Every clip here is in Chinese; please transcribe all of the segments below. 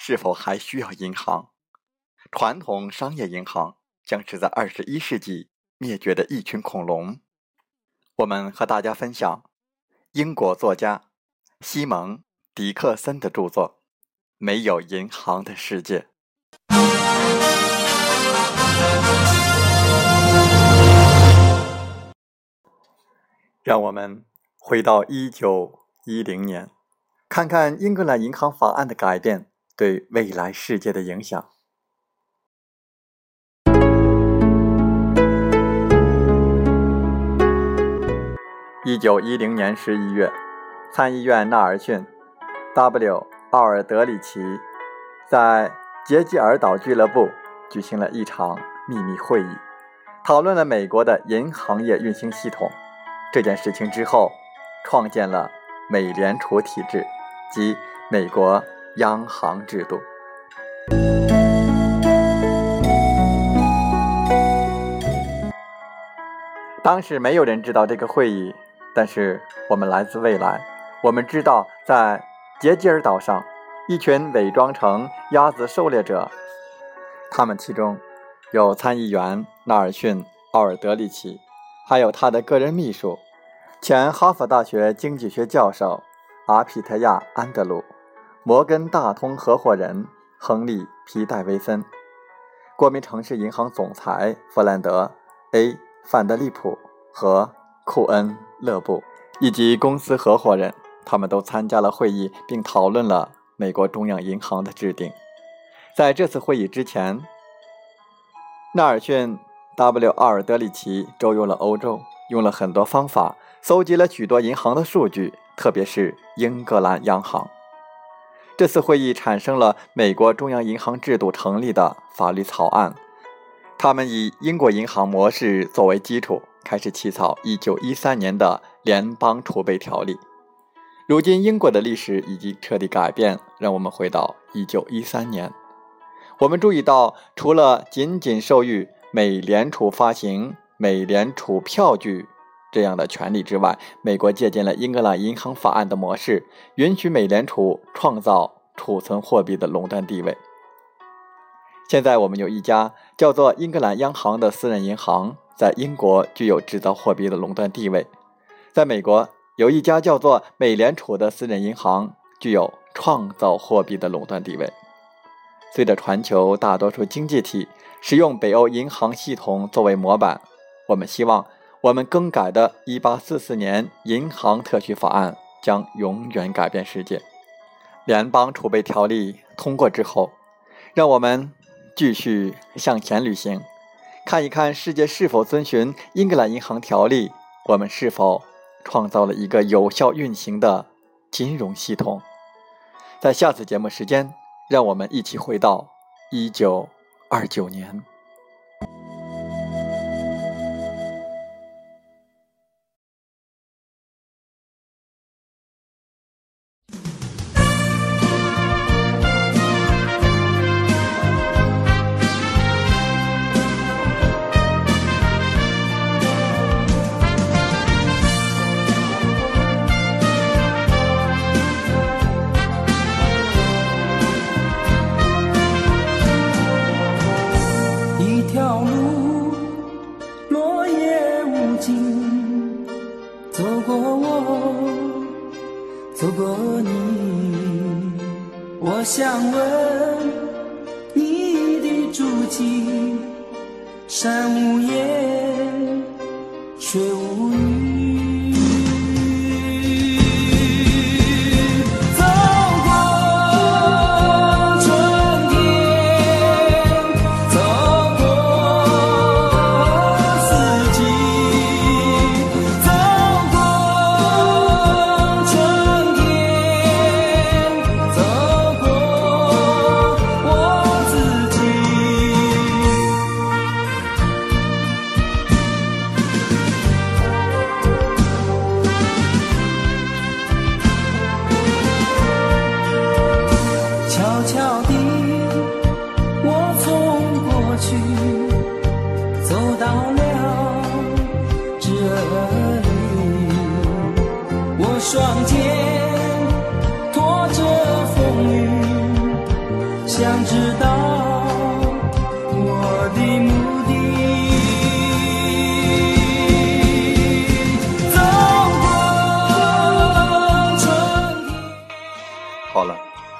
是否还需要银行？传统商业银行将是在二十一世纪灭绝的一群恐龙。我们和大家分享英国作家西蒙·迪克森的著作《没有银行的世界》。让我们回到一九。一零年，看看英格兰银行法案的改变对未来世界的影响。一九一零年十一月，参议院纳尔逊 ·W· 奥尔德里奇在杰吉尔岛俱乐部举行了一场秘密会议，讨论了美国的银行业运行系统。这件事情之后，创建了。美联储体制及美国央行制度。当时没有人知道这个会议，但是我们来自未来，我们知道在杰吉尔岛上，一群伪装成鸭子狩猎者，他们其中有参议员纳尔逊·奥尔德里奇，还有他的个人秘书。前哈佛大学经济学教授阿皮特亚·安德鲁，摩根大通合伙人亨利·皮戴维森，国民城市银行总裁弗兰德 ·A· 范德利普和库恩·勒布，以及公司合伙人，他们都参加了会议，并讨论了美国中央银行的制定。在这次会议之前，纳尔逊 ·W· 奥尔德里奇周游了欧洲，用了很多方法。搜集了许多银行的数据，特别是英格兰央行。这次会议产生了美国中央银行制度成立的法律草案。他们以英国银行模式作为基础，开始起草1913年的联邦储备条例。如今，英国的历史已经彻底改变。让我们回到1913年，我们注意到，除了仅仅授予美联储发行美联储票据。这样的权利之外，美国借鉴了英格兰银行法案的模式，允许美联储创造储存货币的垄断地位。现在我们有一家叫做英格兰央行的私人银行，在英国具有制造货币的垄断地位；在美国有一家叫做美联储的私人银行，具有创造货币的垄断地位。随着全球大多数经济体使用北欧银行系统作为模板，我们希望。我们更改的1844年银行特许法案将永远改变世界。联邦储备条例通过之后，让我们继续向前旅行，看一看世界是否遵循英格兰银行条例，我们是否创造了一个有效运行的金融系统。在下次节目时间，让我们一起回到1929年。心，山无言，水无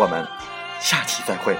我们下期再会。